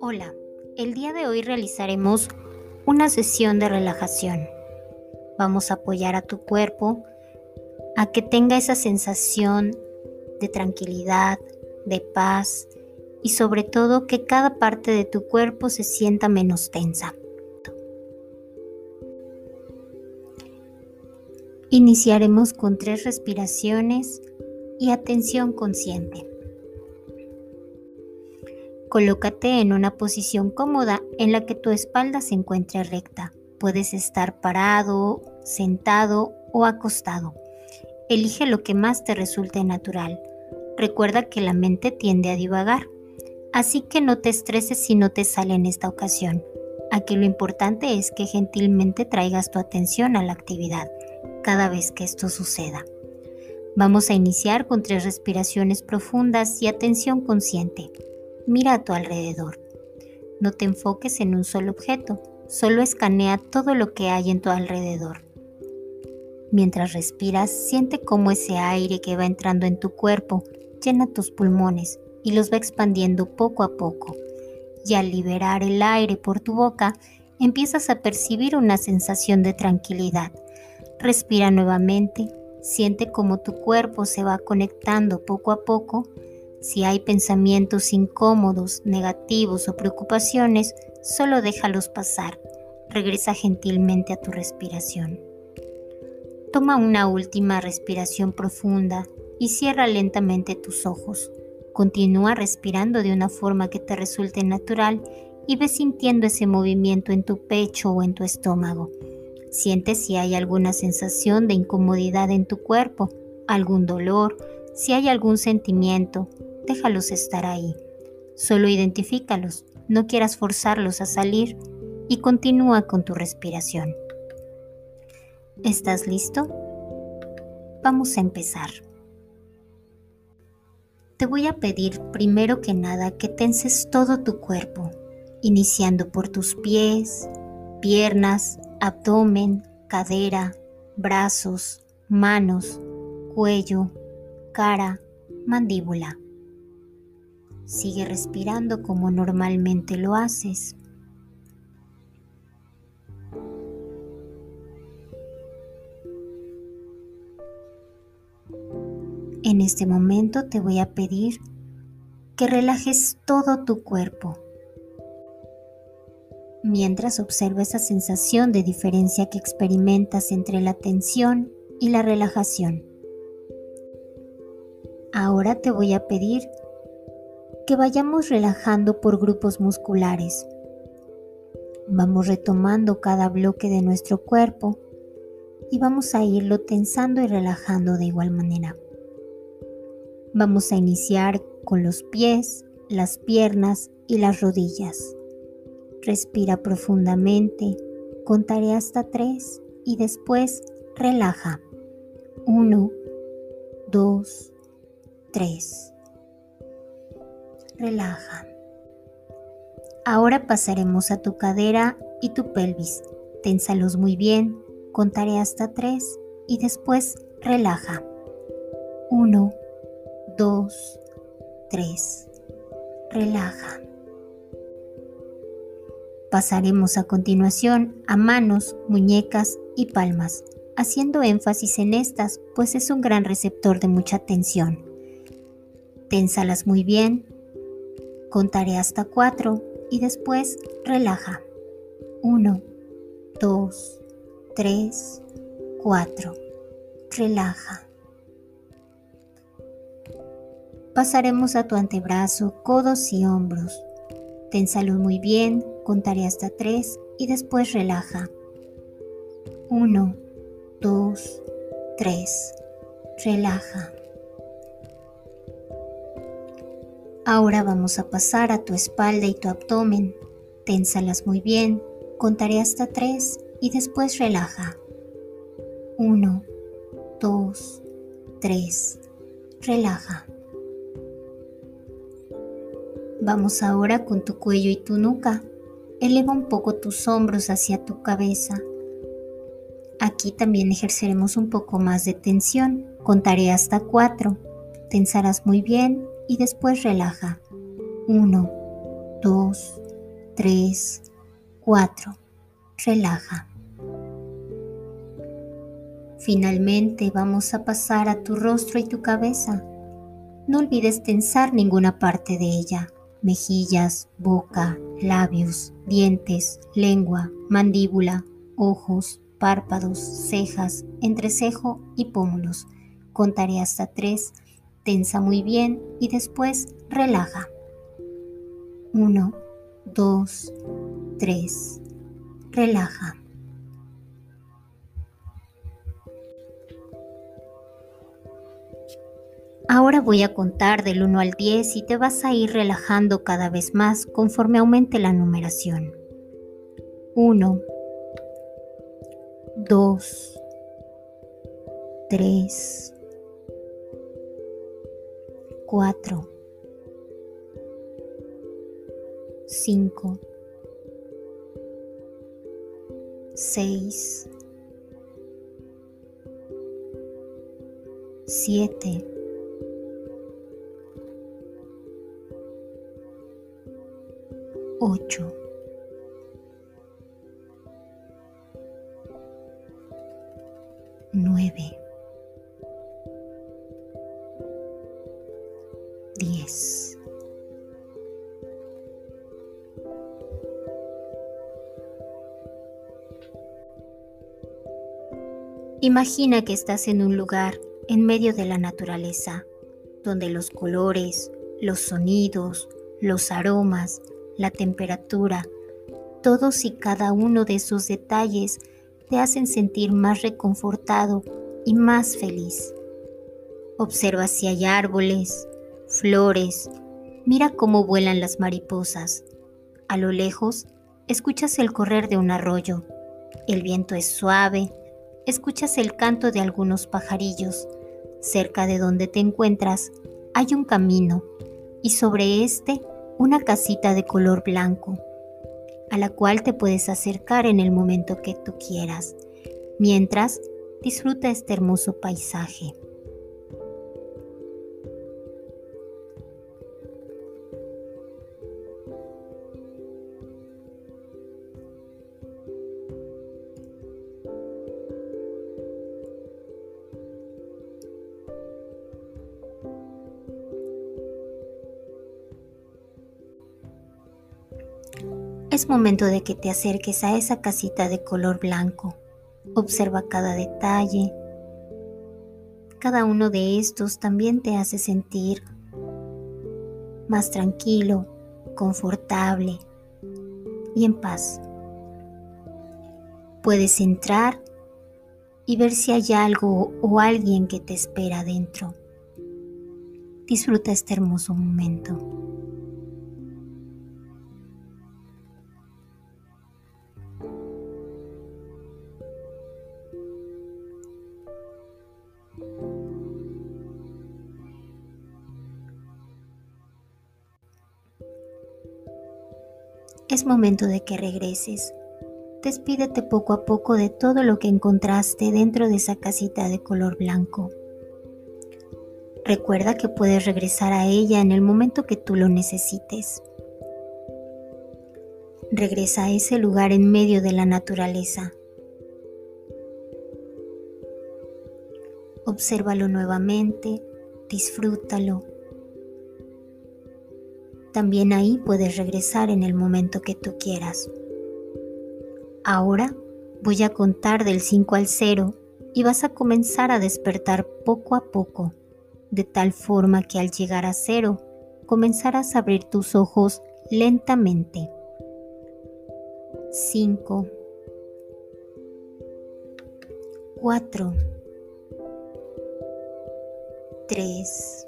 Hola, el día de hoy realizaremos una sesión de relajación. Vamos a apoyar a tu cuerpo a que tenga esa sensación de tranquilidad, de paz y sobre todo que cada parte de tu cuerpo se sienta menos tensa. Iniciaremos con tres respiraciones y atención consciente. Colócate en una posición cómoda en la que tu espalda se encuentre recta. Puedes estar parado, sentado o acostado. Elige lo que más te resulte natural. Recuerda que la mente tiende a divagar, así que no te estreses si no te sale en esta ocasión. Aquí lo importante es que gentilmente traigas tu atención a la actividad cada vez que esto suceda. Vamos a iniciar con tres respiraciones profundas y atención consciente. Mira a tu alrededor. No te enfoques en un solo objeto, solo escanea todo lo que hay en tu alrededor. Mientras respiras, siente cómo ese aire que va entrando en tu cuerpo llena tus pulmones y los va expandiendo poco a poco. Y al liberar el aire por tu boca, empiezas a percibir una sensación de tranquilidad. Respira nuevamente, siente cómo tu cuerpo se va conectando poco a poco si hay pensamientos incómodos, negativos o preocupaciones, solo déjalos pasar. Regresa gentilmente a tu respiración. Toma una última respiración profunda y cierra lentamente tus ojos. Continúa respirando de una forma que te resulte natural y ve sintiendo ese movimiento en tu pecho o en tu estómago. Siente si hay alguna sensación de incomodidad en tu cuerpo, algún dolor, si hay algún sentimiento, déjalos estar ahí. Solo identifícalos, no quieras forzarlos a salir y continúa con tu respiración. ¿Estás listo? Vamos a empezar. Te voy a pedir primero que nada que tenses todo tu cuerpo, iniciando por tus pies, piernas, abdomen, cadera, brazos, manos, cuello, cara, mandíbula. Sigue respirando como normalmente lo haces. En este momento te voy a pedir que relajes todo tu cuerpo mientras observa esa sensación de diferencia que experimentas entre la tensión y la relajación. Ahora te voy a pedir que vayamos relajando por grupos musculares. Vamos retomando cada bloque de nuestro cuerpo y vamos a irlo tensando y relajando de igual manera. Vamos a iniciar con los pies, las piernas y las rodillas. Respira profundamente, contaré hasta tres y después relaja. Uno, dos, tres relaja. Ahora pasaremos a tu cadera y tu pelvis. Ténsalos muy bien, contaré hasta tres y después relaja. Uno, dos, tres. Relaja. Pasaremos a continuación a manos, muñecas y palmas, haciendo énfasis en estas, pues es un gran receptor de mucha tensión. Ténsalas muy bien, Contaré hasta cuatro y después relaja. Uno, dos, tres, cuatro. Relaja. Pasaremos a tu antebrazo, codos y hombros. Ténsalo muy bien, contaré hasta tres y después relaja. Uno, dos, tres. Relaja. Ahora vamos a pasar a tu espalda y tu abdomen. Ténsalas muy bien, contaré hasta tres y después relaja. Uno, dos, tres. Relaja. Vamos ahora con tu cuello y tu nuca. Eleva un poco tus hombros hacia tu cabeza. Aquí también ejerceremos un poco más de tensión. Contaré hasta cuatro. Tensarás muy bien y después relaja. Uno, dos, tres, cuatro. Relaja. Finalmente vamos a pasar a tu rostro y tu cabeza. No olvides tensar ninguna parte de ella. Mejillas, boca, labios, dientes, lengua, mandíbula, ojos, párpados, cejas, entrecejo y pómulos. Contaré hasta tres, tensa muy bien y después relaja. Uno, dos, tres. Relaja. Ahora voy a contar del 1 al 10 y te vas a ir relajando cada vez más conforme aumente la numeración. 1, 2, 3, 4, 5, 6, 7, 8 9 10 Imagina que estás en un lugar en medio de la naturaleza, donde los colores, los sonidos, los aromas, la temperatura, todos y cada uno de esos detalles te hacen sentir más reconfortado y más feliz. Observa si hay árboles, flores, mira cómo vuelan las mariposas. A lo lejos, escuchas el correr de un arroyo. El viento es suave, escuchas el canto de algunos pajarillos. Cerca de donde te encuentras hay un camino y sobre este una casita de color blanco, a la cual te puedes acercar en el momento que tú quieras, mientras disfruta este hermoso paisaje. Es momento de que te acerques a esa casita de color blanco. Observa cada detalle. Cada uno de estos también te hace sentir más tranquilo, confortable y en paz. Puedes entrar y ver si hay algo o alguien que te espera dentro. Disfruta este hermoso momento. Es momento de que regreses. Despídete poco a poco de todo lo que encontraste dentro de esa casita de color blanco. Recuerda que puedes regresar a ella en el momento que tú lo necesites. Regresa a ese lugar en medio de la naturaleza. Obsérvalo nuevamente, disfrútalo también ahí puedes regresar en el momento que tú quieras. Ahora voy a contar del 5 al 0 y vas a comenzar a despertar poco a poco, de tal forma que al llegar a 0 comenzarás a abrir tus ojos lentamente. 5 4 3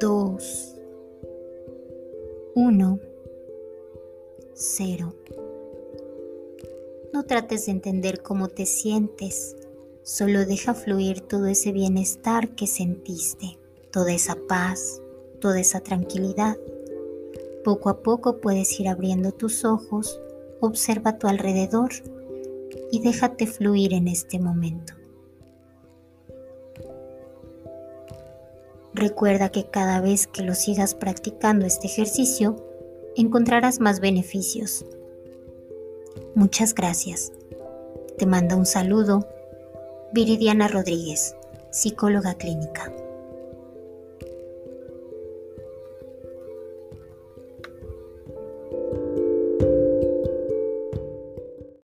2, 1, 0. No trates de entender cómo te sientes, solo deja fluir todo ese bienestar que sentiste, toda esa paz, toda esa tranquilidad. Poco a poco puedes ir abriendo tus ojos, observa tu alrededor, y déjate fluir en este momento. Recuerda que cada vez que lo sigas practicando este ejercicio, encontrarás más beneficios. Muchas gracias. Te manda un saludo Viridiana Rodríguez, psicóloga clínica.